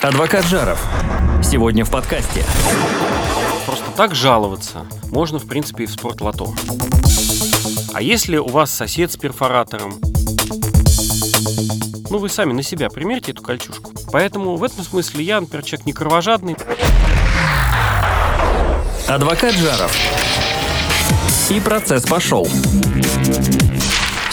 Адвокат Жаров. Сегодня в подкасте. Просто так жаловаться можно, в принципе, и в спортлото. А если у вас сосед с перфоратором? Ну, вы сами на себя примерьте эту кольчушку. Поэтому в этом смысле я, например, человек не кровожадный. Адвокат Жаров. И процесс пошел.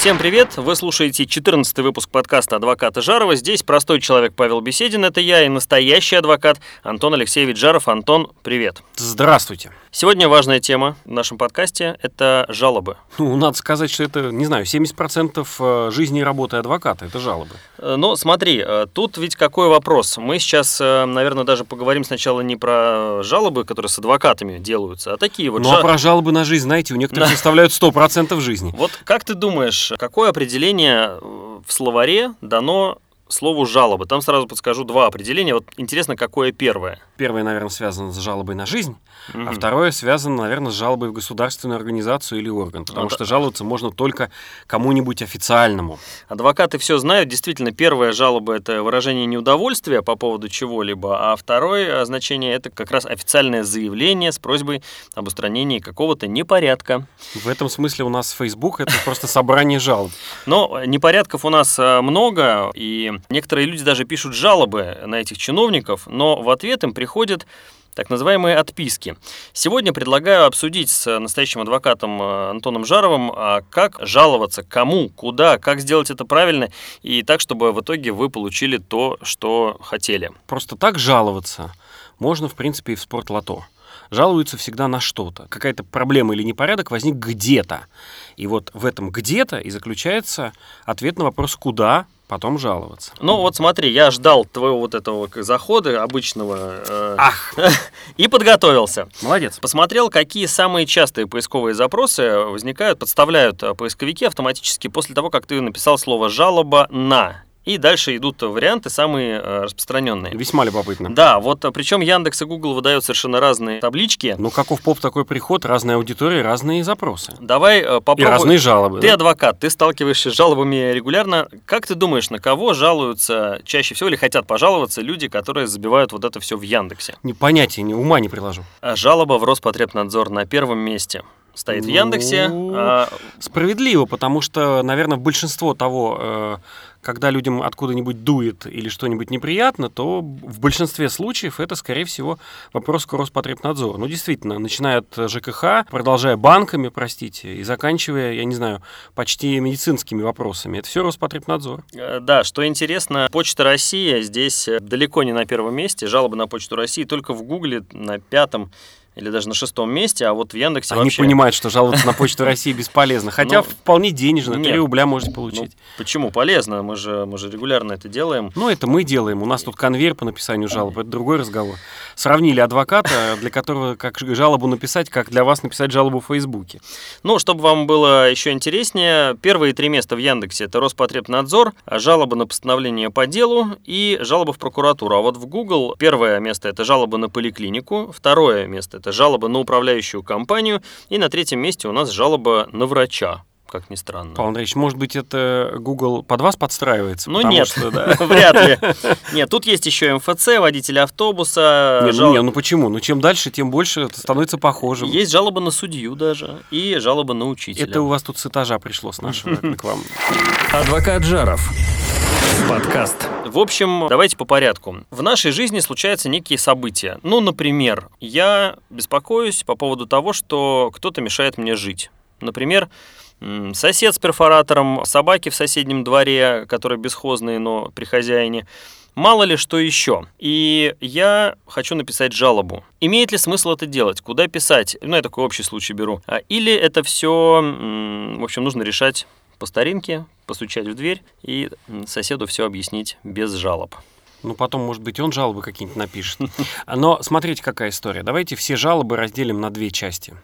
Всем привет! Вы слушаете 14 выпуск подкаста «Адвоката Жарова». Здесь простой человек Павел Беседин, это я, и настоящий адвокат Антон Алексеевич Жаров. Антон, привет! Здравствуйте! Сегодня важная тема в нашем подкасте – это жалобы. Ну, надо сказать, что это, не знаю, 70% э, жизни и работы адвоката – это жалобы. Э, но смотри, э, тут ведь какой вопрос. Мы сейчас, наверное, даже поговорим сначала не про жалобы, которые с адвокатами делаются, а такие вот... Ну, жал... а про жалобы на жизнь, знаете, у некоторых составляют 100% жизни. Вот как ты думаешь, какое определение в словаре дано слову жалобы. Там сразу подскажу два определения. Вот интересно, какое первое? Первое, наверное, связано с жалобой на жизнь, mm-hmm. а второе связано, наверное, с жалобой в государственную организацию или орган, потому а что жаловаться можно только кому-нибудь официальному. Адвокаты все знают. Действительно, первая жалоба – это выражение неудовольствия по поводу чего-либо, а второе значение – это как раз официальное заявление с просьбой об устранении какого-то непорядка. В этом смысле у нас Facebook – это просто собрание жалоб. Но непорядков у нас э, много, и некоторые люди даже пишут жалобы на этих чиновников, но в ответ им приходят так называемые отписки. Сегодня предлагаю обсудить с настоящим адвокатом э, Антоном Жаровым, а как жаловаться, кому, куда, как сделать это правильно и так, чтобы в итоге вы получили то, что хотели. Просто так жаловаться можно, в принципе, и в спортлото жалуются всегда на что-то. Какая-то проблема или непорядок возник где-то. И вот в этом где-то и заключается ответ на вопрос «куда?», потом жаловаться. Ну вот смотри, я ждал твоего вот этого захода обычного э, Ах. и подготовился. Молодец. Посмотрел, какие самые частые поисковые запросы возникают, подставляют э, поисковики автоматически после того, как ты написал слово «жалоба на». И дальше идут варианты самые э, распространенные. Весьма любопытно. Да, вот э, причем Яндекс и Google выдают совершенно разные таблички. Ну, каков поп такой приход, разная аудитория, разные запросы. Давай э, попробуем. И разные жалобы. Ты да? адвокат, ты сталкиваешься с жалобами регулярно. Как ты думаешь, на кого жалуются чаще всего или хотят пожаловаться люди, которые забивают вот это все в Яндексе? Не понятия, ни ума не приложу. А жалоба в Роспотребнадзор на первом месте стоит в Яндексе. Ну, а... Справедливо, потому что, наверное, большинство того, когда людям откуда-нибудь дует или что-нибудь неприятно, то в большинстве случаев это, скорее всего, вопрос к Роспотребнадзору. Ну, действительно, начиная от ЖКХ, продолжая банками, простите, и заканчивая, я не знаю, почти медицинскими вопросами. Это все Роспотребнадзор. Э, да, что интересно, Почта России здесь далеко не на первом месте. Жалобы на Почту России только в Гугле на пятом или даже на шестом месте, а вот в Яндексе Они вообще... понимают, что жаловаться на Почту России бесполезно, хотя ну, вполне денежно, 3 рубля можете получить. Ну, почему полезно? Мы же, мы же регулярно это делаем. Ну, это мы делаем, у нас тут конвейер по написанию жалоб, это другой разговор. Сравнили адвоката, для которого как жалобу написать, как для вас написать жалобу в Фейсбуке. Ну, чтобы вам было еще интереснее, первые три места в Яндексе это Роспотребнадзор, жалоба на постановление по делу и жалоба в прокуратуру. А вот в Google первое место это жалоба на поликлинику, второе место это жалоба на управляющую компанию, и на третьем месте у нас жалоба на врача как ни странно. Павел Андреевич, может быть, это Google под вас подстраивается? Ну нет, что, да. вряд ли. Нет, тут есть еще МФЦ, водитель автобуса. Не, жал... ну, не, ну почему? Ну чем дальше, тем больше это становится похожим. Есть жалоба на судью даже и жалоба на учителя. Это у вас тут с этажа пришло с нашего к вам. Адвокат Жаров. Подкаст. В общем, давайте по порядку. В нашей жизни случаются некие события. Ну, например, я беспокоюсь по поводу того, что кто-то мешает мне жить. Например, сосед с перфоратором, собаки в соседнем дворе, которые бесхозные, но при хозяине. Мало ли что еще. И я хочу написать жалобу. Имеет ли смысл это делать? Куда писать? Ну, я такой общий случай беру. А, или это все, в общем, нужно решать по старинке, постучать в дверь и соседу все объяснить без жалоб. Ну, потом, может быть, он жалобы какие-нибудь напишет. Но смотрите, какая история. Давайте все жалобы разделим на две части.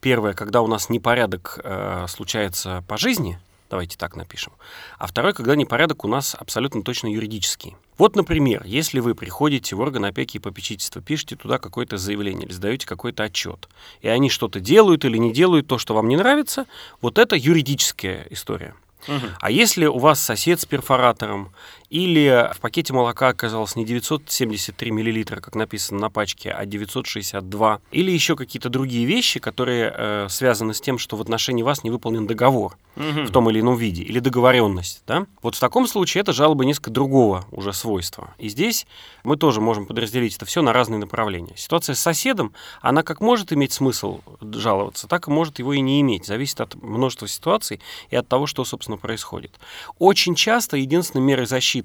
Первое, когда у нас непорядок э, случается по жизни, давайте так напишем. А второе, когда непорядок у нас абсолютно точно юридический. Вот, например, если вы приходите в орган опеки и попечительства, пишете туда какое-то заявление или сдаете какой-то отчет, и они что-то делают или не делают то, что вам не нравится, вот это юридическая история. Угу. А если у вас сосед с перфоратором, или в пакете молока оказалось не 973 миллилитра, как написано на пачке, а 962, или еще какие-то другие вещи, которые э, связаны с тем, что в отношении вас не выполнен договор Мгм. в том или ином виде, или договоренность, да? Вот в таком случае это жалоба несколько другого уже свойства. И здесь мы тоже можем подразделить это все на разные направления. Ситуация с соседом, она как может иметь смысл жаловаться, так и может его и не иметь. Зависит от множества ситуаций и от того, что, собственно, происходит. Очень часто единственной мерой защиты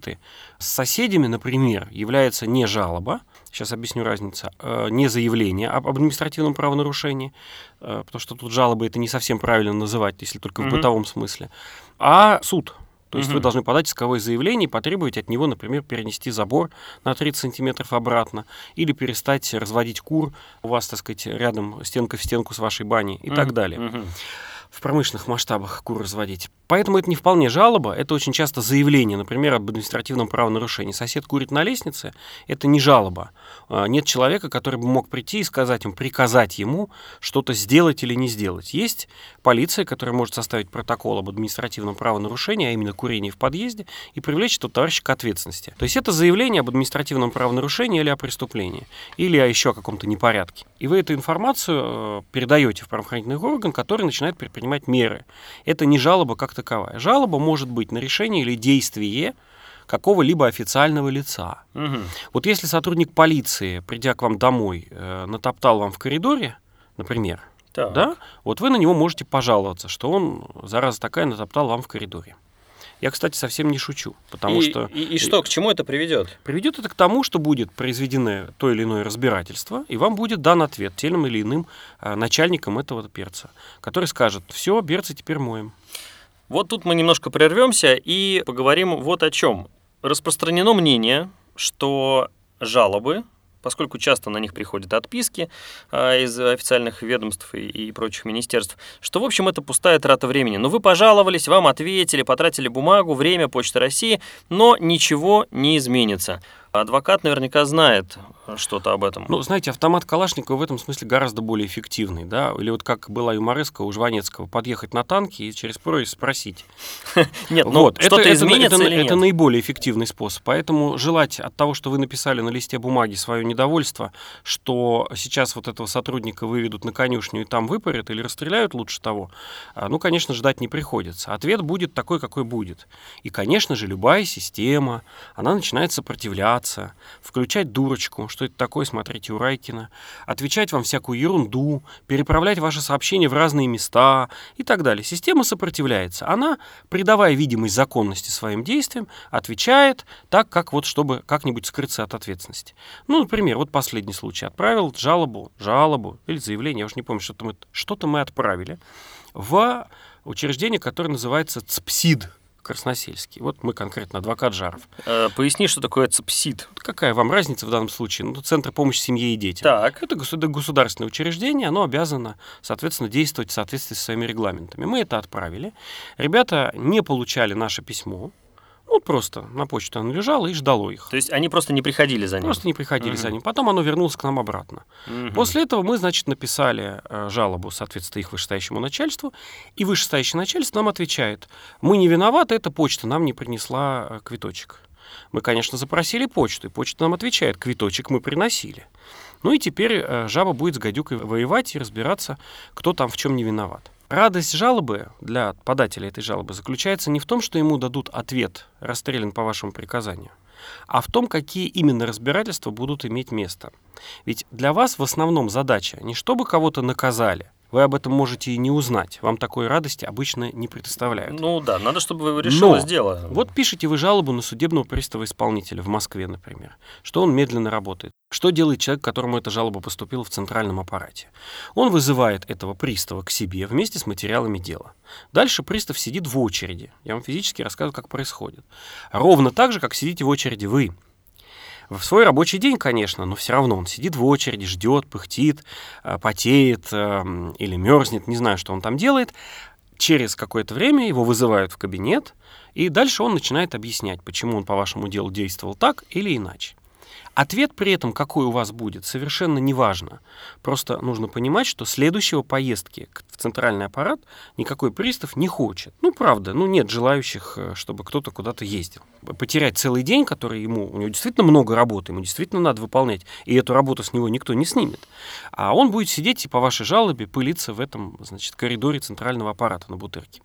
с соседями, например, является не жалоба, сейчас объясню разницу, э, не заявление об административном правонарушении, э, потому что тут жалобы это не совсем правильно называть, если только в Мгм. бытовом смысле, а суд. То есть Мгм. вы должны подать исковое заявление и потребовать от него, например, перенести забор на 30 сантиметров обратно или перестать разводить кур у вас, так сказать, рядом стенка в стенку с вашей баней и так Мгм. далее Мгм. В промышленных масштабах кур разводить. Поэтому это не вполне жалоба, это очень часто заявление, например, об административном правонарушении. Сосед курит на лестнице, это не жалоба. А, Нет человека, который бы мог прийти и сказать ему, приказать ему что-то сделать или не сделать. Есть полиция, которая может составить протокол об административном правонарушении, а именно курении в подъезде, и привлечь этого товарища к ответственности. То есть это заявление об административном правонарушении или о преступлении, или о еще каком-то непорядке. И вы эту информацию э, передаете в правоохранительный орган, который начинает предпринимать меры. Это не жалоба как таковая. Жалоба может быть на решение или действие какого-либо официального лица. Мгм. Вот если сотрудник полиции, придя к вам домой, э, натоптал вам в коридоре, например, Так. да, вот вы на него можете пожаловаться, что он, зараза такая, натоптал вам в коридоре. Я, кстати, совсем не шучу, потому и, что и, и что, к чему это приведет? приведет это к тому, что будет произведено то или иное разбирательство, и вам будет дан ответ тем или иным э, начальником этого перца, который скажет, все, берцы теперь моем. Вот тут мы немножко прервемся и поговорим вот о чем. Распространено мнение, что жалобы, поскольку часто на них приходят отписки а, из официальных ведомств и, и прочих министерств, что, в общем, это пустая трата времени. Ну, вы пожаловались, вам ответили, потратили бумагу, время, Почта России, но ничего не изменится. Адвокат наверняка знает что-то об этом. Ну, знаете, автомат Калашникова в этом смысле гораздо более эффективный, да, или вот как была юмореска у Жванецкого, подъехать на танке и через проезд спросить. нет, ну, вот, что-то это, это- изменится это, или это нет? наиболее эффективный способ. Поэтому желать от того, что вы написали на листе бумаги свое недовольство, что сейчас вот этого сотрудника выведут на конюшню и там выпарят или расстреляют лучше того, а, ну, конечно, ждать не приходится. Ответ будет такой, какой будет. И, конечно же, любая система, она начинает сопротивляться, включать дурочку, что это такое, смотрите у Райкина, отвечать вам всякую ерунду, переправлять ваши сообщения в разные места и так далее. Система сопротивляется. Она, придавая видимость законности своим действиям, отвечает так, как вот чтобы как-нибудь скрыться от ответственности. Ну, например, вот последний случай. Отправил жалобу, жалобу или заявление, я уж не помню, что-то мы, что-то мы отправили в учреждение, которое называется ЦПСИД Красносельский. Вот мы конкретно адвокат Жаров. Э, поясни, что такое ЦПСИД. Какая вам разница в данном случае? Ну, Центр помощи семье и детям. Так. Это государ- государственное учреждение, оно обязано, соответственно, действовать в соответствии со своими регламентами. Мы это отправили. Ребята не получали наше письмо. Ну, просто на почту оно лежало и ждало их. То есть они просто не приходили за ним? Просто не приходили за Мгм. ним. Потом оно вернулось к нам обратно. Мгм. После этого мы, значит, написали э, жалобу, соответственно, их вышестоящему начальству, и вышестоящее начальство нам отвечает, мы не виноваты, эта почта нам не принесла э, квиточек. Мы, конечно, запросили почту, и почта нам отвечает, квиточек мы приносили. Ну и теперь э, жаба будет с гадюкой воевать и разбираться, кто там в чем не виноват. Радость жалобы для подателя этой жалобы заключается не в том, что ему дадут ответ, расстрелян по вашему приказанию, а в том, какие именно разбирательства будут иметь место. Ведь для вас в основном задача не чтобы кого-то наказали, вы об этом можете и не узнать, вам такой радости обычно не предоставляют. Ну да, надо, чтобы решилось Но дело. Вот пишете вы жалобу на судебного пристава-исполнителя в Москве, например, что он медленно работает. Что делает человек, которому эта жалоба поступила в центральном аппарате? Он вызывает этого пристава к себе вместе с материалами дела. Дальше пристав сидит в очереди. Я вам физически рассказываю, как происходит. Ровно так же, как сидите в очереди вы. В свой рабочий день, конечно, но все равно он сидит в очереди, ждет, пыхтит, э, потеет э, или мерзнет, не знаю, что он там делает. Через какое-то время его вызывают в кабинет, и дальше он начинает объяснять, почему он по вашему делу действовал так или иначе. Ответ при этом, какой у вас будет, совершенно не важно. Просто нужно понимать, что следующего поездки в центральный аппарат никакой пристав не хочет. Ну, правда, ну нет желающих, э, чтобы кто-то куда-то ездил. Потерять целый день, который ему, у него действительно много работы, ему действительно надо выполнять, и эту работу с него никто не снимет. А он будет сидеть и по вашей жалобе пылиться в этом, значит, коридоре центрального аппарата на Бутырке.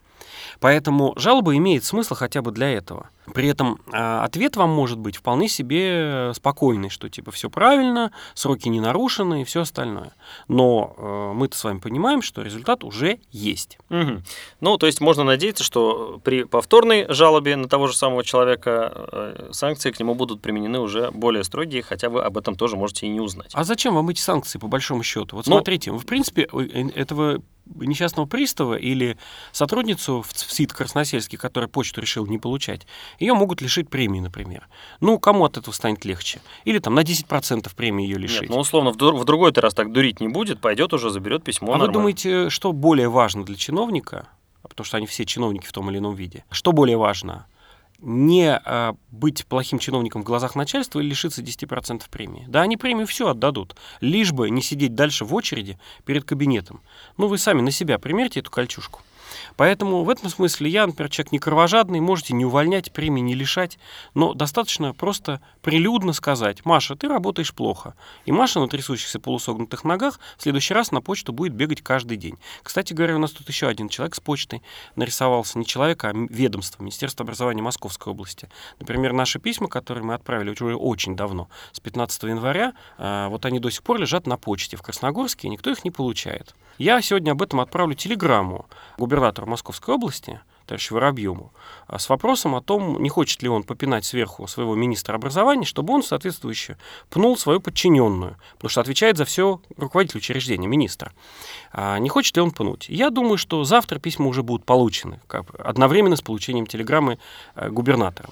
Поэтому жалоба имеет смысл хотя бы для этого. При этом э, ответ вам может быть вполне себе спокойный, что типа все правильно, сроки не нарушены и все остальное. Но э, мы-то с вами понимаем, что результат уже есть. Угу. Ну, то есть можно надеяться, что при повторной жалобе на того же самого человека э, санкции к нему будут применены уже более строгие, хотя вы об этом тоже можете и не узнать. А зачем вам эти санкции по большому счету? Вот ну, смотрите, в принципе этого несчастного пристава или сотрудницу в СИД Красносельский, которая почту решил не получать, ее могут лишить премии, например. Ну, кому от этого станет легче? Или там на 10% премии ее лишить. Нет, ну, условно, в, в другой раз так дурить не будет, пойдет уже, заберет письмо. А нормально. вы думаете, что более важно для чиновника, потому что они все чиновники в том или ином виде, что более важно? Не а, быть плохим чиновником в глазах начальства или лишиться 10% премии. Да, они премию все отдадут, лишь бы не сидеть дальше в очереди перед кабинетом. Ну, вы сами на себя примерьте эту кольчушку. Поэтому в этом смысле я, например, человек не кровожадный, можете не увольнять, премии не лишать, но достаточно просто прилюдно сказать, Маша, ты работаешь плохо. И Маша на трясущихся полусогнутых ногах в следующий раз на почту будет бегать каждый день. Кстати говоря, у нас тут еще один человек с почтой нарисовался, не человек, а ведомство, Министерство образования Московской области. Например, наши письма, которые мы отправили уже очень давно, с 15 января, а, вот они до сих пор лежат на почте в Красногорске, и никто их не получает. Я сегодня об этом отправлю телеграмму губернатору Московской области, товарищу Воробьеву, а, с вопросом о том, не хочет ли он попинать сверху своего министра образования, чтобы он соответствующе пнул свою подчиненную, потому что отвечает за все руководитель учреждения, министра. А не хочет ли он пнуть? Я думаю, что завтра письма уже будут получены, как одновременно с получением телеграммы э, губернатора.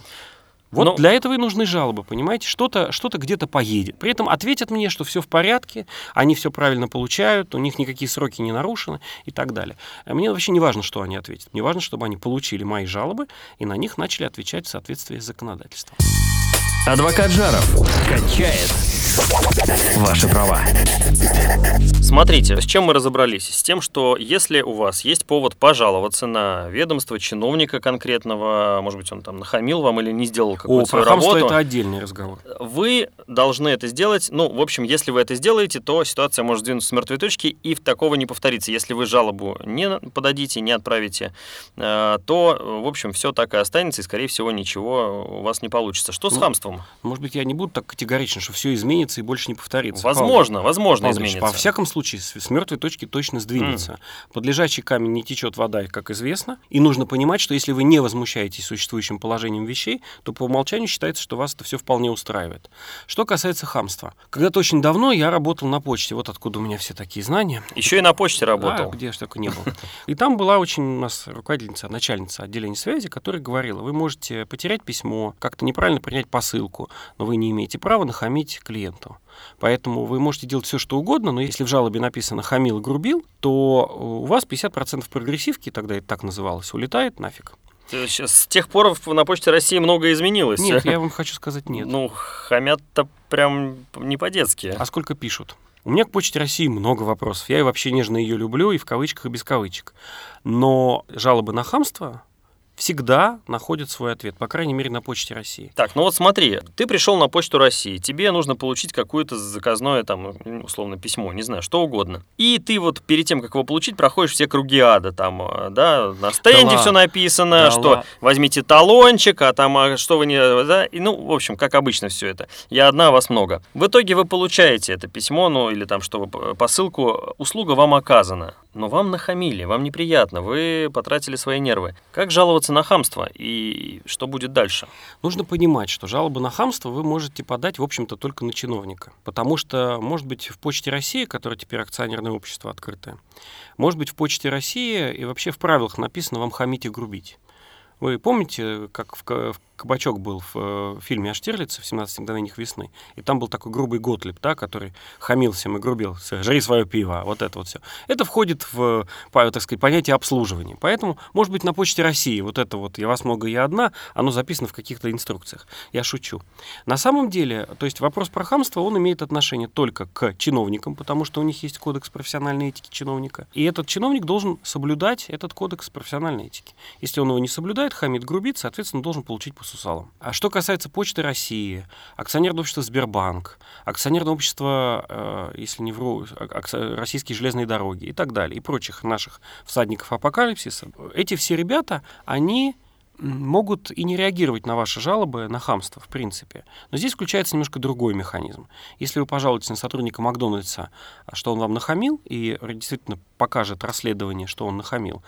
Вот Но... для этого и нужны жалобы, понимаете? Что-то что где-то поедет. При этом ответят мне, что все в порядке, они все правильно получают, у них никакие сроки не нарушены и так далее. А мне вообще не важно, что они ответят. Мне важно, чтобы они получили мои жалобы и на них начали отвечать в соответствии с законодательством. Адвокат Жаров качает ваши права. Смотрите, с чем мы разобрались? С тем, что если у вас есть повод пожаловаться на ведомство чиновника конкретного, может быть, он там нахамил вам или не сделал какую-то свою работу. это отдельный разговор. Вы должны это сделать. Ну, в общем, если вы это сделаете, то ситуация может сдвинуться с мертвой точки и в такого не повторится. Если вы жалобу не подадите, не отправите, э, то, в общем, все так и останется, и, скорее всего, ничего у вас не получится. Что с ну, хамством? Может быть, я не буду так категорично, что все изменится и больше не повторится. Возможно, Павел, возможно Павел изменится. По всяком случае, с, с мертвой точки точно сдвинется. Mm. Под лежачий камень не течет вода, как известно. И нужно понимать, что если вы не возмущаетесь существующим положением вещей, то по умолчанию считается, что вас это все вполне устраивает. Что касается хамства. Когда-то очень давно я работал на почте. Вот откуда у меня все такие знания. Еще и на почте работал. Да, где же только не был. И там была очень у нас руководительница, начальница отделения связи, которая говорила, вы можете потерять письмо, как-то неправильно принять посылку, но вы не имеете права нахамить клиенту. Поэтому вы можете делать все, что угодно, но если в жалобе написано «хамил и грубил», то у вас 50% прогрессивки, тогда это так называлось, улетает нафиг. С тех пор на Почте России многое изменилось. Нет, я вам хочу сказать нет. Ну, хамят-то прям не по-детски. А сколько пишут? У меня к Почте России много вопросов. Я и вообще нежно ее люблю, и в кавычках, и без кавычек. Но жалобы на хамство всегда находит свой ответ, по крайней мере, на Почте России. Так, ну вот смотри, ты пришел на Почту России, тебе нужно получить какое-то заказное, там, условно, письмо, не знаю, что угодно. И ты вот перед тем, как его получить, проходишь все круги ада, там, э, да, на стенде да все написано, да что ла. возьмите талончик, а там, а что вы не, да, и, ну, в общем, как обычно все это. Я одна, вас много. В итоге вы получаете это письмо, ну, или там, что посылку, услуга вам оказана, но вам нахамили, вам неприятно, вы потратили свои нервы. Как жаловаться на хамство и что будет дальше? Нужно понимать, что жалобы на хамство вы можете подать, в общем-то, только на чиновника. Потому что, может быть, в Почте России, которая теперь акционерное общество открытое, может быть, в Почте России и вообще в правилах написано вам хамить и грубить. Вы помните, как в, в кабачок был в э, фильме о Штирлице в «17 мгновениях весны», и там был такой грубый Готлиб, да, который хамил всем и грубил, жри свое пиво, вот это вот все. Это входит в, по- так сказать, понятие обслуживания. Поэтому, может быть, на Почте России вот это вот «я вас много, я одна», оно записано в каких-то инструкциях. Я шучу. На самом деле, то есть вопрос про хамство, он имеет отношение только к чиновникам, потому что у них есть кодекс профессиональной этики чиновника. И этот чиновник должен соблюдать этот кодекс профессиональной этики. Если он его не соблюдает, хамит, грубит, соответственно, должен получить по сусалам. А что касается Почты России, акционерного общества Сбербанк, акционерного общества, э, если не вру, Российские железные дороги и так далее, и прочих наших всадников апокалипсиса, эти все ребята, они могут и не реагировать на ваши жалобы на хамство, в принципе. Но здесь включается немножко другой механизм. Если вы пожалуетесь на сотрудника Макдональдса, что он вам нахамил, и действительно покажет расследование, что он нахамил,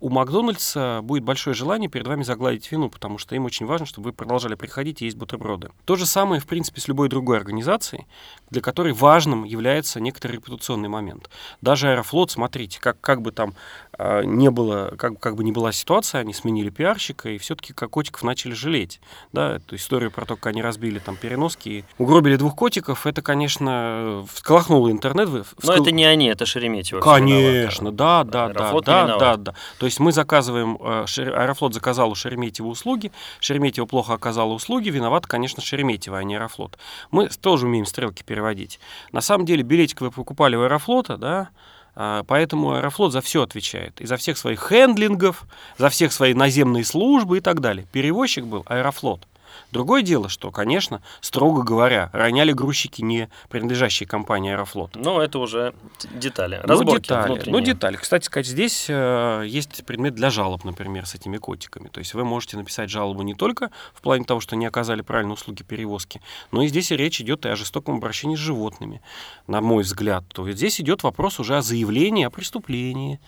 у Макдональдса будет большое желание перед вами загладить вину, потому что им очень важно, чтобы вы продолжали приходить и есть бутерброды. То же самое, в принципе, с любой другой организацией, для которой важным является некоторый репутационный момент. Даже Аэрофлот, смотрите, как, как бы там э, не было, как, как бы не была ситуация, они сменили пиарщика, и все-таки котиков начали жалеть. Да, эту историю про то, как они разбили там переноски и угробили двух котиков, это, конечно, всколыхнуло интернет. вы- Но вскол- это не они, это Шереметьево. Конечно, да, да, да, да, виноват. да, да. Есть мы заказываем, э, Аэрофлот заказал у Шереметьево услуги, Шереметьево плохо оказало услуги, виноват, конечно, Шереметьево, а не Аэрофлот. Мы тоже умеем стрелки переводить. На самом деле билетик вы покупали у Аэрофлота, да, а, Поэтому Аэрофлот за все отвечает. И за всех своих handling ов, за всех свои наземные службы и так далее. Перевозчик был Аэрофлот. Другое дело, что, конечно, строго говоря, роняли грузчики, не принадлежащие компании Аэрофлот. Ну, это уже детали. Ну, Разборки детали. Ну, внутренние. детали. Кстати сказать, здесь э, есть предмет для жалоб, например, с этими котиками. То есть вы можете написать жалобу не только в плане того, что не оказали правильные услуги перевозки, но и здесь и речь идет и о жестоком обращении с животными, на мой взгляд. То есть здесь идет вопрос уже о заявлении о преступлении.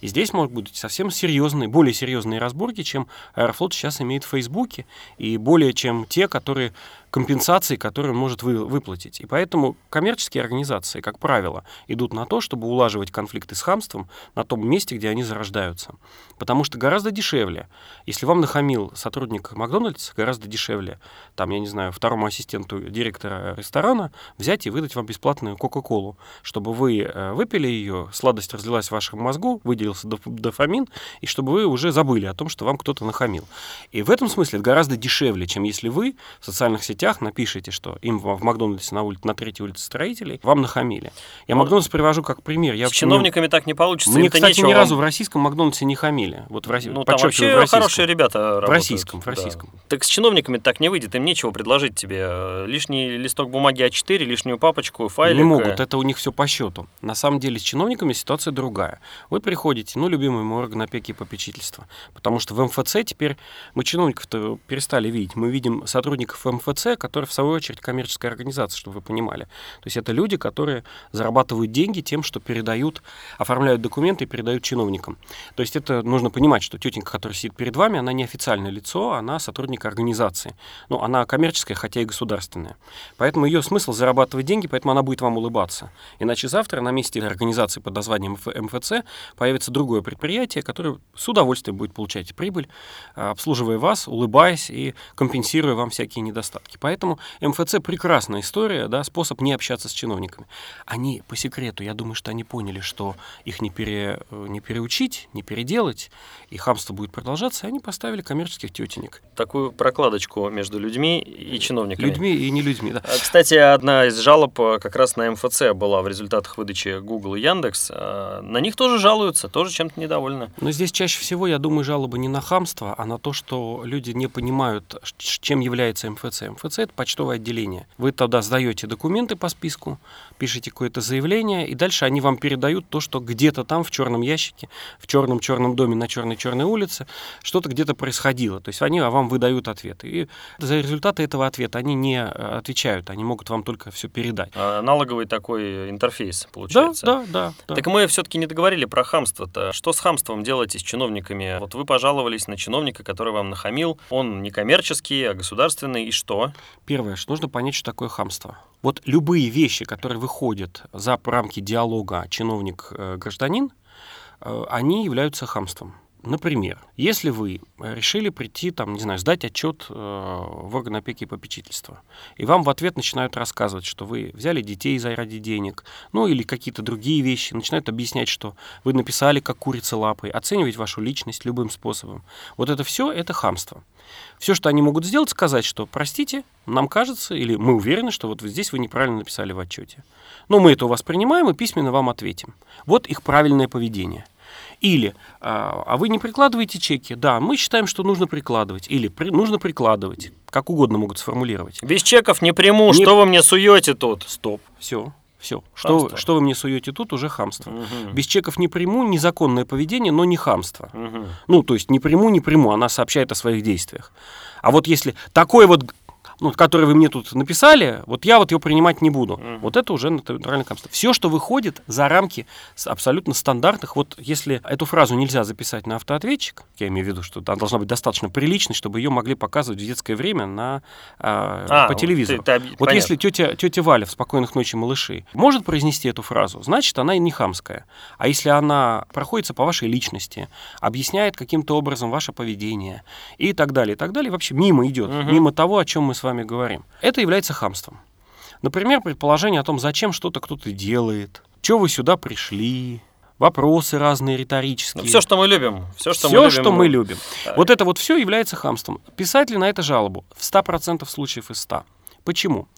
И здесь могут быть совсем серьезные, более серьезные разборки, чем Аэрофлот сейчас имеет в Фейсбуке, и более чем те, которые компенсации, которые он может вы- выплатить. И поэтому коммерческие организации, как правило, идут на то, чтобы улаживать конфликты с хамством на том месте, где они зарождаются. Потому что гораздо дешевле, если вам нахамил сотрудник Макдональдса, гораздо дешевле, там, я не знаю, второму ассистенту директора ресторана взять и выдать вам бесплатную Кока-Колу, чтобы вы э, выпили ее, сладость разлилась в вашем мозгу, выделился доф- дофамин, и чтобы вы уже забыли о том, что вам кто-то нахамил. И в этом смысле это гораздо дешевле, чем если вы в социальных сетях напишите, что им в в Макдональдсе на, улице, на третьей улице строителей вам нахамили. Я Макдональдс привожу как пример. Я С вообще не- чиновниками так не получится. Мне, кстати, ни вам- разу в российском Макдональдсе не хамили. Вот в России, Ну, там вообще в российском. хорошие ребята работают. российском, в да. российском. Так с чиновниками так не выйдет, им нечего предложить тебе. Э, Лишний листок бумаги А4, лишнюю папочку, файлик. Не могут, э, это у них все по счету. На самом деле с чиновниками ситуация другая. Вы приходите, ну, любимый мой орган опеки и попечительства, потому что в МФЦ теперь мы чиновников-то перестали видеть. Мы видим сотрудников МФЦ, которые в свою очередь коммерческая организация, чтобы вы понимали. То есть это люди, которые зарабатывают деньги тем, что передают, оформляют документы и передают чиновникам. То есть это нужно понимать, что тетенька, которая сидит перед вами, она не официальное лицо, она сотрудник организации. Ну, она коммерческая, хотя и государственная. Поэтому ее смысл зарабатывать деньги, поэтому она будет вам улыбаться. Иначе завтра на месте организации под названием МФЦ появится другое предприятие, которое с удовольствием будет получать прибыль, а, обслуживая вас, улыбаясь и компенсируя вам всякие недостатки. Поэтому МФЦ прекрасная история, да, способ не общаться с чиновниками. Они, по секрету, я думаю, что они поняли, что их не, пере, э, не переучить, не переделать, и хамство будет продолжаться, и они поставили коммерческих тетенек. Такую прокладочку между людьми и чиновниками. Людьми и не людьми, да. А, Кстати, одна из жалоб э, как раз на МФЦ была в результатах выдачи Google и Яндекс. А, На них тоже жалуются, тоже чем-то недовольны. Но здесь чаще всего, я думаю, жалобы не на хамство, а на то, что люди не понимают, чем является МФЦ. МФЦ – это почтовое отделение. Вы туда сдаете документы по списку, пишете какое-то заявление, и дальше они вам передают то, что где-то там в черном ящике, в черном-черном доме на черной-черной улице что-то где-то происходило. То есть они а вам выдают ответ. И за результаты этого ответа они не э, отвечают, они могут вам только все передать. А, Аналоговый такой интерфейс Да, получается. да, да. да. Так мы все-таки не договорили про хамство-то. Что с хамством делаете с чиновниками? Вот вы пожаловались на чиновника, который вам нахамил. Он не коммерческий, а государственный. И что? Первое, что нужно понять, что такое хамство. Вот любые вещи, которые выходят за рамки диалога чиновник-гражданин, э, они являются хамством. Например, если вы решили прийти, там, не знаю, сдать отчет э, в орган опеки и попечительства, и вам в ответ начинают рассказывать, что вы взяли детей заради денег, ну или какие-то другие вещи, начинают объяснять, что вы написали как курица лапой, оценивать вашу личность любым способом. Вот это все это хамство. Все, что они могут сделать, сказать, что, простите, нам кажется, или мы уверены, что вот здесь вы неправильно написали в отчете. Но мы это у вас принимаем и письменно вам ответим. Вот их правильное поведение. Или, а, а вы не прикладываете чеки? Да, мы считаем, что нужно прикладывать. Или при, нужно прикладывать. Как угодно могут сформулировать. Без чеков не приму, Не- что вы мне суете тут? Стоп. Все. Все. Что, Хамство. что вы мне суете тут, уже хамство. Мгм. Без чеков не приму, незаконное поведение, но не хамство. Мгм. Ну, то есть не приму, не приму, она сообщает о своих действиях. А вот если такой вот, ну, который вы мне тут написали, вот я вот его принимать не буду. Вот это уже натуральное хамство. Все, что выходит за рамки абсолютно стандартных, вот если эту фразу нельзя записать на автоответчик, я имею в виду, что она должна быть достаточно приличной, чтобы ее могли показывать в детское время на, а, А, по вот телевизору. ты- ты объ- вот понятно. если тетя, тетя Валя в «Спокойных ночи, малыши» может произнести эту фразу, значит, она не хамская. А если она проходится по вашей личности, объясняет каким-то образом ваше поведение и так далее, и так далее, вообще мимо идет, Мгм. мимо того, о чем мы с вами говорим, это является хамством. Например, предположение о том, зачем что-то кто-то делает, что вы сюда пришли, вопросы разные риторические. все, Ну, что мы любим. Все, что Всё, мы любим. что мы любим. Так. Вот это вот все является хамством. Писать ли на это жалобу? В 100% случаев из 100. Почему?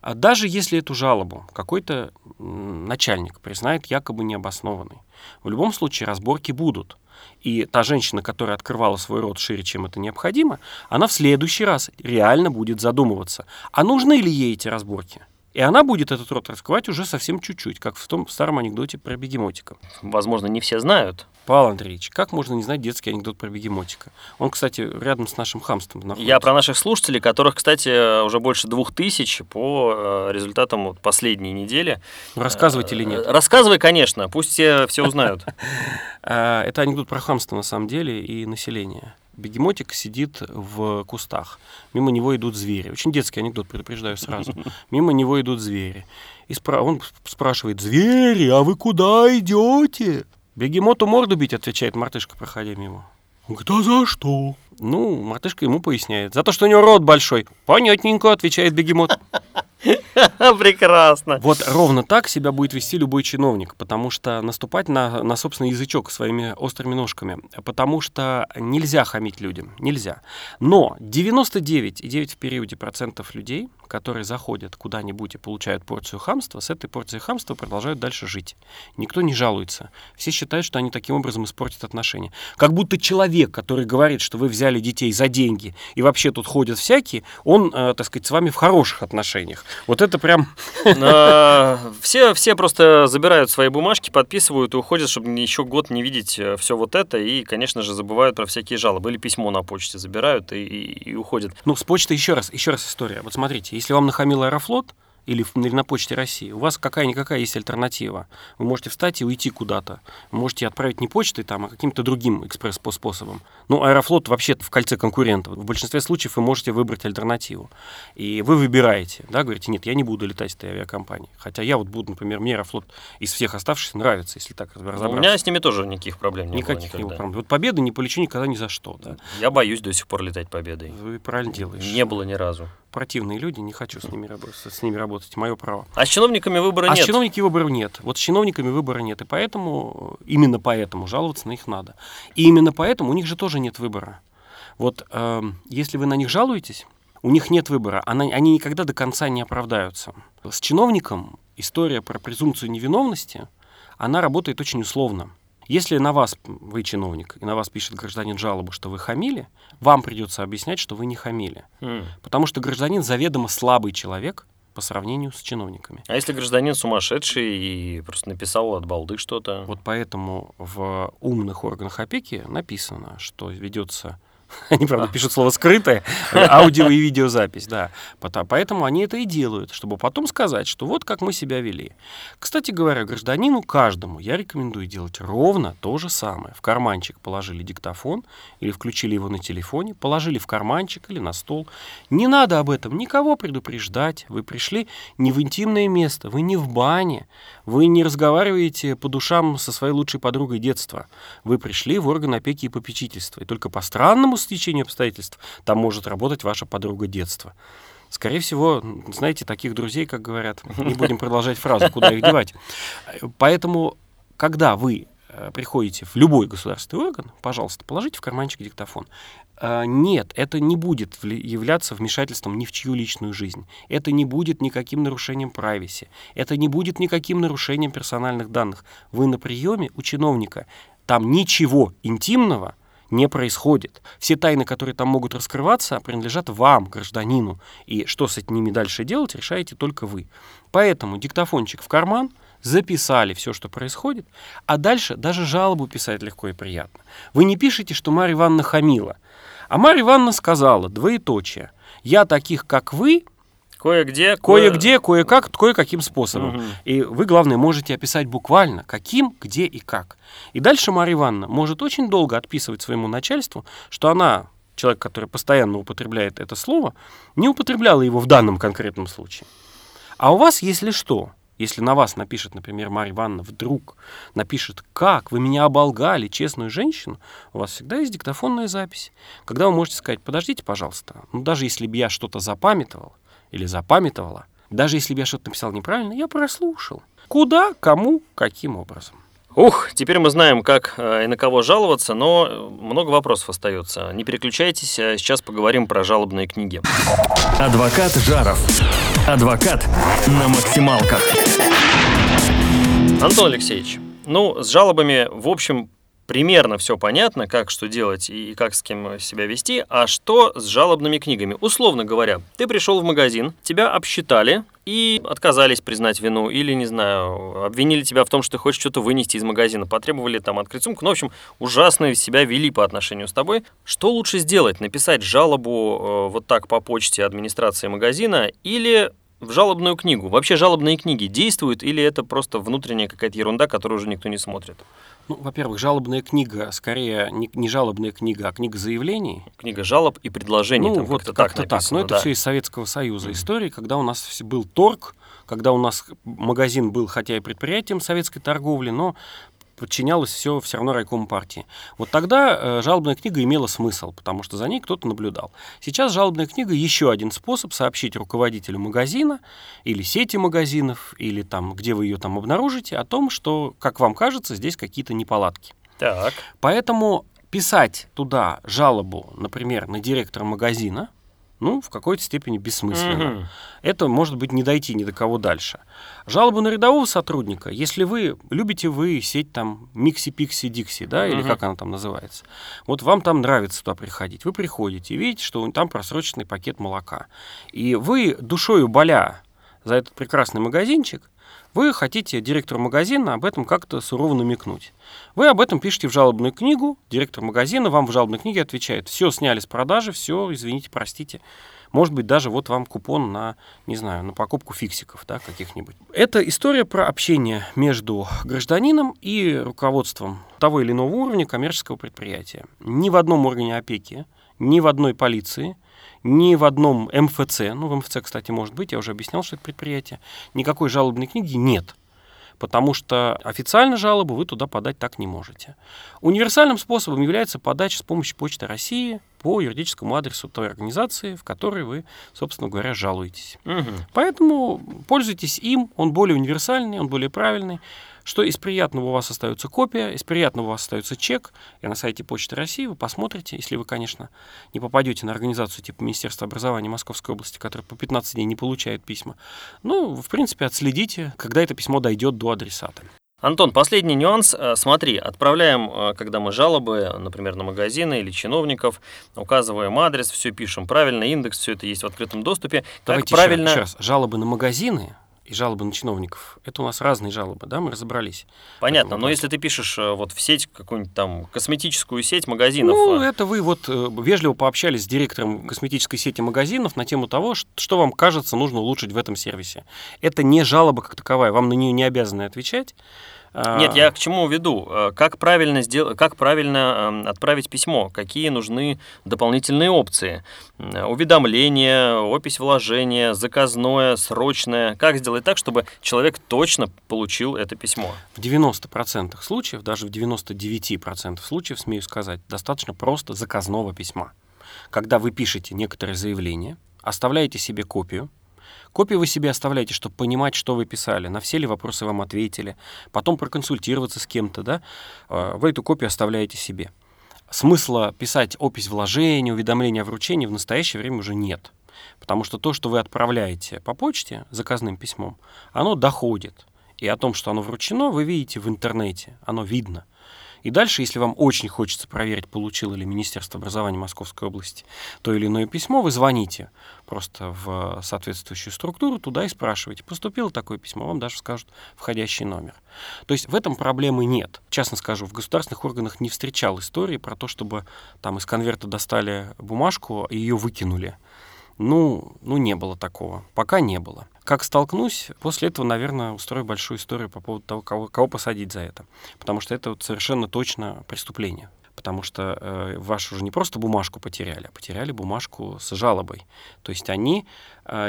А Даже если эту жалобу какой-то начальник признает якобы необоснованной, в любом случае разборки будут. И та женщина, которая открывала свой рот шире, чем это необходимо, она в следующий раз реально будет задумываться, а нужны ли ей эти разборки. И она будет этот рот раскрывать уже совсем чуть-чуть, как в том старом анекдоте про бегемотика. Возможно, не все знают. Павел Андреевич, как можно не знать детский анекдот про бегемотика? Он, кстати, рядом с нашим хамством находится. Я про наших слушателей, которых, кстати, уже больше двух тысяч по э, результатам вот последней недели. Рассказывать или нет? Э, Рассказывай, конечно, пусть все, все узнают. А, Это анекдот про хамство на самом деле и население. Бегемотик сидит в кустах. Мимо него идут звери. Очень детский анекдот, предупреждаю сразу. Мимо него идут звери. И спра- он спрашивает, звери, а вы куда идете? Бегемоту морду бить, отвечает мартышка, проходя мимо. А за что? Ну, мартышка ему поясняет. За то, что у него рот большой. Понятненько, отвечает бегемот. Прекрасно. Вот ровно так себя будет вести любой чиновник, потому что наступать на, на собственный язычок своими острыми ножками, потому что нельзя хамить людям, нельзя. Но 99,9 в периоде процентов людей, которые заходят куда-нибудь и получают порцию хамства, с этой порцией хамства продолжают дальше жить. Никто не жалуется. Все считают, что они таким образом испортят отношения. Как будто человек, который говорит, что вы взяли детей за деньги и вообще тут ходят всякие, он, э, так сказать, с вами в хороших отношениях. Вот это прям Э, Все, все просто забирают свои бумажки, подписывают и уходят, чтобы еще год не видеть все вот это. И, конечно же, забывают про всякие жалобы. Или письмо на почте забирают и, и- и уходят. Ну, с почты еще раз, еще раз история. Вот смотрите, если вам нахамил Аэрофлот или, в- или на почте России, у вас какая-никакая есть альтернатива. Вы можете встать и уйти куда-то. Вы можете отправить не почтой, там, а каким-то другим экспресс-способом. Ну, Аэрофлот вообще в кольце конкурентов. В большинстве случаев вы можете выбрать альтернативу. И вы выбираете, да, говорите, нет, я не буду летать с этой авиакомпанией. Хотя я вот буду, например, мне Аэрофлот из всех оставшихся нравится, если так разобраться. У меня с ними тоже никаких проблем не Никаких было не было никогда. проблем. Вот победы не полечу никогда ни за что. Да. Я боюсь до сих пор летать победой. Вы правильно делаешь. Не было ни разу. противные люди, не хочу с ними работать, с ними работать, мое право. А с чиновниками выбора а нет. с чиновниками выбора нет. Вот с чиновниками выбора нет, и поэтому, именно поэтому жаловаться на них надо. И именно поэтому у них же тоже нет выбора. Вот эм, если вы на них жалуетесь, у них нет выбора, она, они никогда до конца не оправдаются. С чиновником история про презумпцию невиновности, она работает очень условно. Если на вас, вы чиновник, и на вас пишет гражданин жалобу, что вы хамили, вам придется объяснять, что вы не хамили. М. Потому что гражданин заведомо слабый человек по сравнению с чиновниками. А если гражданин сумасшедший и просто написал от балды что-то? Вот поэтому в умных органах опеки написано, что ведется Они, правда, пишут слово «скрытое», аудио и видеозапись, да. Поэтому они это и делают, чтобы потом сказать, что вот как мы себя вели. Кстати говоря, гражданину каждому я рекомендую делать ровно то же самое. В карманчик положили диктофон или включили его на телефоне, положили в карманчик или на стол. Не надо об этом никого предупреждать. Вы пришли не в интимное место, вы не в бане, вы не разговариваете по душам со своей лучшей подругой детства. Вы пришли в орган опеки и попечительства. И только по странному стечению обстоятельств там может работать ваша подруга детства. Скорее всего, знаете, таких друзей, как говорят, не будем продолжать фразу, куда их девать. Поэтому, когда вы э, приходите в любой государственный орган, пожалуйста, положите в карманчик диктофон. Э, нет, это не будет являться вмешательством ни в чью личную жизнь. Это не будет никаким нарушением прависи. Это не будет никаким нарушением персональных данных. Вы на приеме у чиновника. Там ничего интимного не происходит. Все тайны, которые там могут раскрываться, принадлежат вам, гражданину. И что с ними дальше делать, решаете только вы. Поэтому диктофончик в карман, записали все, что происходит, а дальше даже жалобу писать легко и приятно. Вы не пишете, что Марья Ивановна хамила, а Марья Ивановна сказала, двоеточие, «Я таких, как вы, Кое-где. Кое-где, кое-как, кое-каким способом. Угу. И вы, главное, можете описать буквально, каким, где и как. И дальше Марья Ивановна может очень долго отписывать своему начальству, что она, человек, который постоянно употребляет это слово, не употребляла его в данном конкретном случае. А у вас, если что, если на вас напишет, например, Марья Ивановна, вдруг напишет, как вы меня оболгали, честную женщину, у вас всегда есть диктофонная запись, когда вы можете сказать, подождите, пожалуйста, ну даже если бы я что-то запамятовал, или запамятовала. Даже если бы я что-то написал неправильно, я прослушал. Куда, кому, каким образом. Ух, теперь мы знаем, как э, и на кого жаловаться, но много вопросов остается. Не переключайтесь, а сейчас поговорим про жалобные книги. Адвокат Жаров. Адвокат на максималках. Антон Алексеевич, ну, с жалобами, в общем, примерно все понятно, как что делать и как с кем себя вести, а что с жалобными книгами? Условно говоря, ты пришел в магазин, тебя обсчитали и отказались признать вину, или, не знаю, обвинили тебя в том, что ты хочешь что-то вынести из магазина, потребовали там открыть сумку, ну, в общем, ужасно себя вели по отношению с тобой. Что лучше сделать? Написать жалобу э, вот так по почте администрации магазина или в жалобную книгу? Вообще жалобные книги действуют или это просто внутренняя какая-то ерунда, которую уже никто не смотрит? Ну, во-первых, жалобная книга, скорее не, не жалобная книга, а книга заявлений. Книга жалоб и предложений. Ну, вот как-то, как-то так. Но ну, это да. все из Советского Союза mm-hmm. истории, когда у нас был торг, когда у нас магазин был, хотя и предприятием советской торговли, но подчинялось все все равно райкому партии. Вот тогда э, жалобная книга имела смысл, потому что за ней кто-то наблюдал. Сейчас жалобная книга еще один способ сообщить руководителю магазина или сети магазинов, или там, где вы ее там обнаружите, о том, что, как вам кажется, здесь какие-то неполадки. Так. Поэтому писать туда жалобу, например, на директора магазина, ну, в какой-то степени бессмысленно. Угу. Это может быть не дойти ни до кого дальше. Жалобу на рядового сотрудника, если вы любите вы сеть там Микси Пикси Дикси, да, угу. или как она там называется, вот вам там нравится туда приходить, вы приходите и видите, что там просроченный пакет молока. И вы душою боля за этот прекрасный магазинчик, вы хотите директору магазина об этом как-то сурово намекнуть. Вы об этом пишете в жалобную книгу, директор магазина вам в жалобной книге отвечает, все сняли с продажи, все, извините, простите. Может быть, даже вот вам купон на, не знаю, на покупку фиксиков, да, каких-нибудь. Это история про общение между гражданином и руководством того или иного уровня коммерческого предприятия. Ни в одном органе опеки, ни в одной полиции ни в одном МФЦ, ну в МФЦ, кстати, может быть, я уже объяснял, что это предприятие, никакой жалобной книги нет потому что официально жалобу вы туда подать так не можете. Универсальным способом является подача с помощью Почты России по юридическому адресу той организации, в которой вы, собственно говоря, жалуетесь. Угу. Поэтому пользуйтесь им, он более универсальный, он более правильный что из приятного у вас остается копия, из приятного у вас остается чек, и на сайте Почты России вы посмотрите, если вы, конечно, не попадете на организацию типа Министерства образования Московской области, которая по 15 дней не получает письма. Ну, в принципе, отследите, когда это письмо дойдет до адресата. Антон, последний нюанс. Э, смотри, отправляем, э, когда мы жалобы, например, на магазины или чиновников, указываем адрес, все пишем правильно, индекс, все это есть в открытом доступе. Давайте как правильно... еще раз. Жалобы на магазины и жалобы на чиновников, это у нас разные жалобы, да, мы разобрались. Понятно, но если ты пишешь э, вот в сеть, какую-нибудь там косметическую сеть магазинов... Ну, э, это вы вот э, вежливо пообщались с директором косметической сети магазинов на тему того, что вам кажется нужно улучшить в этом сервисе. Это не жалоба как таковая, вам на нее не обязаны отвечать. А, Нет, я к чему веду? Э, Как правильно, сдел... как правильно эм, отправить письмо? Какие нужны дополнительные опции? Уведомление, опись вложения, заказное, срочное. Как сделать так, чтобы человек точно получил это письмо? В 90% случаев, даже в 99% случаев, смею сказать, достаточно просто заказного письма. Когда вы пишете некоторые заявления, оставляете себе копию, Копию вы себе оставляете, чтобы понимать, что вы писали, на все ли вопросы вам ответили, потом проконсультироваться с кем-то, да, э, вы эту копию оставляете себе. Смысла писать опись вложения, уведомления о вручении в настоящее время уже нет. Потому что то, что вы отправляете по почте заказным письмом, оно доходит. И о том, что оно вручено, вы видите в интернете, оно видно. И дальше, если вам очень хочется проверить, получило ли Министерство образования Московской области то или иное письмо, вы звоните просто в соответствующую структуру туда и спрашиваете, поступило такое письмо, вам даже скажут входящий номер. То есть в этом проблемы нет. Честно скажу, в государственных органах не встречал истории про то, чтобы там из конверта достали бумажку и ее выкинули. Ну, ну, не было такого. Пока не было. Как столкнусь, после этого, наверное, устрою большую историю по поводу того, кого, кого посадить за это. Потому что это вот совершенно точно преступление. Потому что э, вашу уже не просто бумажку потеряли, а потеряли бумажку с жалобой. То есть они,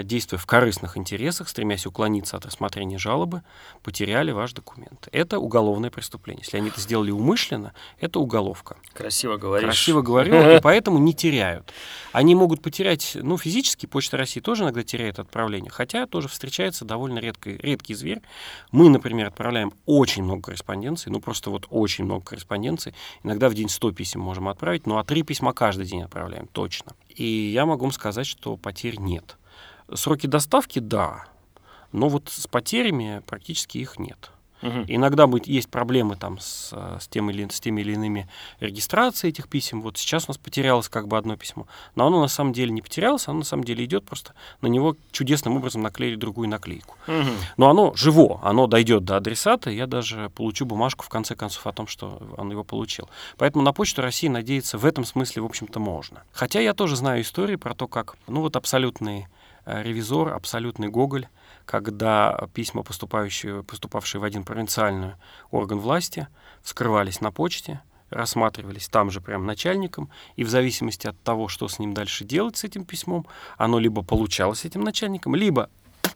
действуя в корыстных интересах, стремясь уклониться от рассмотрения жалобы, потеряли ваш документ. Это уголовное преступление. Если они это сделали умышленно, это уголовка. Красиво говоришь. Красиво говорю, и поэтому не теряют. Они могут потерять, ну, физически, Почта России тоже иногда теряет отправление, хотя тоже встречается довольно редкий, редкий зверь. Мы, например, отправляем очень много корреспонденций, ну, просто вот очень много корреспонденций. Иногда в день 100 писем можем отправить, ну, а три письма каждый день отправляем, точно. И я могу вам сказать, что потерь нет. Сроки доставки – да, но вот с потерями практически их нет. Мгм. Иногда будет, есть проблемы там с, э, с, тем или, с теми или иными регистрацией этих писем. Вот сейчас у нас потерялось как бы одно письмо. Но оно на самом деле не потерялось, оно на самом деле идет, просто на него чудесным образом наклеили другую наклейку. Мгм. Но оно живо, оно дойдет до адресата, я даже получу бумажку в конце концов о том, что он его получил. Поэтому на Почту России надеяться в этом смысле, в общем-то, можно. Хотя я тоже знаю истории про то, как, ну вот абсолютный э, ревизор, абсолютный Гоголь, когда письма, поступающие, поступавшие в один провинциальный орган власти, вскрывались на почте, рассматривались там же прям начальником, и в зависимости от того, что с ним дальше делать с этим письмом, оно либо получалось этим начальником, либо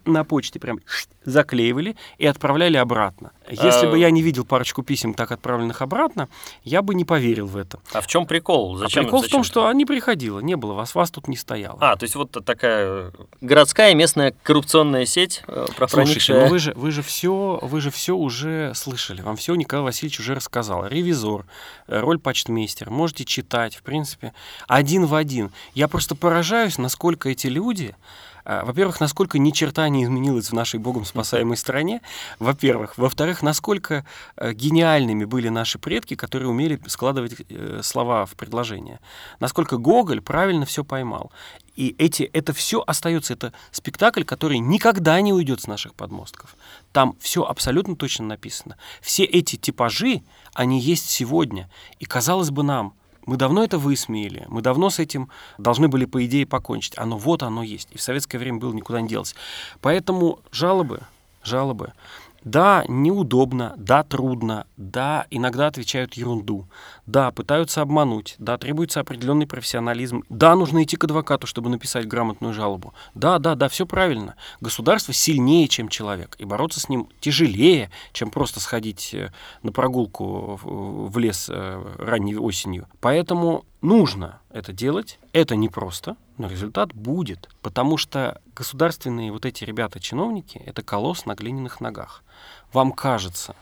на почте прям заклеивали и отправляли обратно. Если А- бы я не видел парочку писем, так отправленных обратно, я бы не поверил в это. А в чем прикол? Зачем, а прикол в том, зачем что не приходило, не было вас, вас тут не стояло. А, то есть вот такая городская местная коррупционная сеть, э, Слушайте, ну вы же, вы же все, вы же все уже слышали, вам все Николай Васильевич уже рассказал. Ревизор, э, роль почтмейстера, можете читать, в принципе, один в один. Я просто поражаюсь, насколько эти люди, э, во-первых, насколько ни черта не изменилось в нашей богом спасаемой стране, во-первых. Во-вторых, насколько э, гениальными были наши предки, которые умели складывать э, слова в предложения. Насколько Гоголь правильно все поймал. И эти, это все остается, это спектакль, который никогда не уйдет с наших подмостков. Там все абсолютно точно написано. Все эти типажи, они есть сегодня. И казалось бы нам, мы давно это высмеяли, мы давно с этим должны были, по идее, покончить. Оно вот оно есть. И в советское время было никуда не делось. Поэтому жалобы, жалобы. Да, неудобно, да, трудно, да, иногда отвечают ерунду, да, пытаются обмануть, да, требуется определенный профессионализм, да, нужно идти к адвокату, чтобы написать грамотную жалобу, да, да, да, все правильно. Государство сильнее, чем человек, и бороться с ним тяжелее, чем просто сходить э, на прогулку в лес э, ранней осенью. Поэтому нужно это делать, это непросто, но результат будет, потому что государственные вот эти ребята-чиновники — это колосс на глиняных ногах. Вам кажется,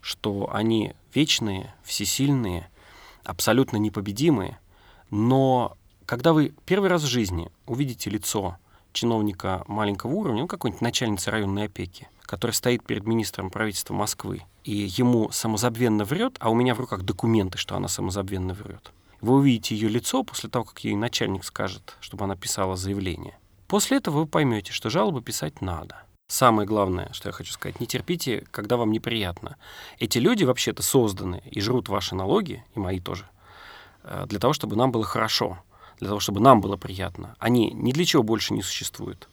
что они вечные, всесильные, абсолютно непобедимые, но когда вы первый раз в жизни увидите лицо чиновника маленького уровня, ну, какой-нибудь начальницы районной опеки, который стоит перед министром правительства Москвы, и ему самозабвенно врет, а у меня в руках документы, что она самозабвенно врет. Вы увидите ее лицо после того, как ей начальник скажет, чтобы она писала заявление. После этого вы поймете, что жалобы писать надо. самое главное, что я хочу сказать, не терпите, когда вам неприятно. Эти люди вообще-то созданы и жрут ваши налоги, и мои тоже, э, для того, чтобы нам было хорошо, для того, чтобы нам было приятно. Они ни для чего больше не существуют.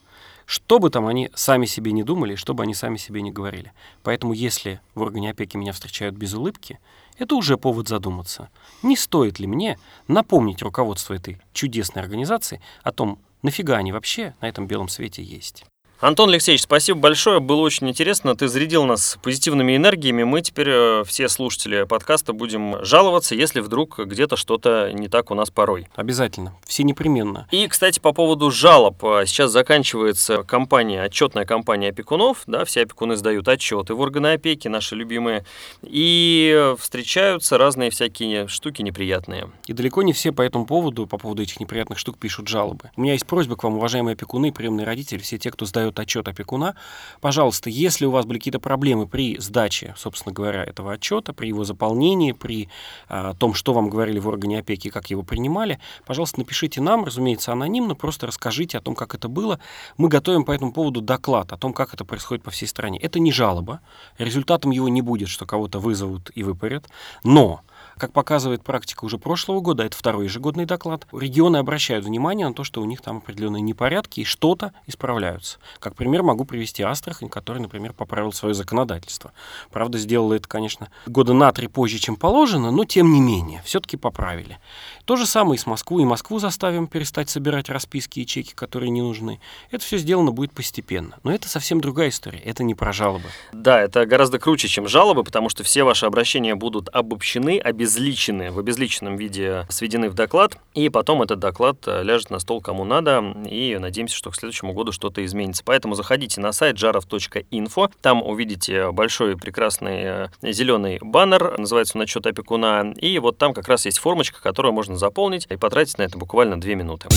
Что бы там они сами себе не думали, что бы они сами себе не говорили. Поэтому если в органе опеки меня встречают без улыбки, это уже повод задуматься. Не стоит ли мне напомнить руководство этой чудесной организации о том, нафига они вообще на этом белом свете есть. Антон Алексеевич, спасибо большое, было очень интересно. Ты зарядил нас позитивными энергиями. Мы теперь, э, все слушатели подкаста, будем жаловаться, если вдруг где-то что-то не так у нас порой. Обязательно, все непременно. И, кстати, по поводу жалоб. А, сейчас заканчивается кампания, отчетная кампания опекунов. Да, все опекуны сдают отчеты в органы опеки, наши любимые. И встречаются разные всякие штуки неприятные. И далеко не все по этому поводу, по поводу этих неприятных штук пишут жалобы. У меня есть просьба к вам, уважаемые опекуны, приемные родители, все те, кто сдает дает отчет опекуна, пожалуйста, если у вас были какие-то проблемы при сдаче, собственно говоря, этого отчета, при его заполнении, при а, том, что вам говорили в органе опеки, как его принимали, пожалуйста, напишите нам, разумеется, анонимно, просто расскажите о том, как это было. Мы готовим по этому поводу доклад о том, как это происходит по всей стране. Это не жалоба, результатом его не будет, что кого-то вызовут и выпарят, но как показывает практика уже прошлого года, это второй ежегодный доклад, регионы обращают внимание на то, что у них там определенные непорядки и что-то исправляются. Как пример могу привести Астрахань, который, например, поправил свое законодательство. Правда, сделала это, конечно, года на три позже, чем положено, но тем не менее, все-таки поправили. То же самое и с Москвой. И Москву заставим перестать собирать расписки и чеки, которые не нужны. Это все сделано будет постепенно. Но это совсем другая история. Это не про жалобы. Да, это гораздо круче, чем жалобы, потому что все ваши обращения будут обобщены, обязательно обезличены, в обезличенном виде сведены в доклад, и потом этот доклад э, ляжет на стол кому надо, и надеемся, что к следующему году что-то изменится. Поэтому заходите на сайт jarov.info, там увидите большой прекрасный э, зеленый баннер, называется он «Отчет опекуна», и вот там как раз есть формочка, которую можно заполнить и потратить на это буквально две минуты.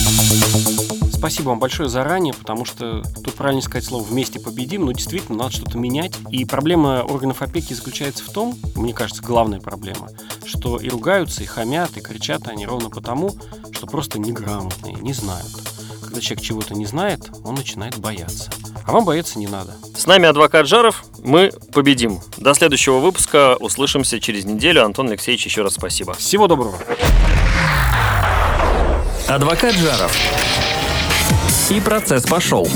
Спасибо вам большое заранее, потому что тут правильно сказать слово «вместе победим», но действительно надо что-то менять. И проблема органов опеки заключается в том, мне кажется, главная проблема, что и ругаются, и хамят, и кричат они ровно потому, что просто неграмотные, не знают. Когда человек чего-то не знает, он начинает бояться. А вам бояться не надо. С нами адвокат Жаров. Мы победим. До следующего выпуска. Услышимся через неделю. Антон Алексеевич, еще раз спасибо. Всего доброго. Адвокат Жаров. И процесс пошел.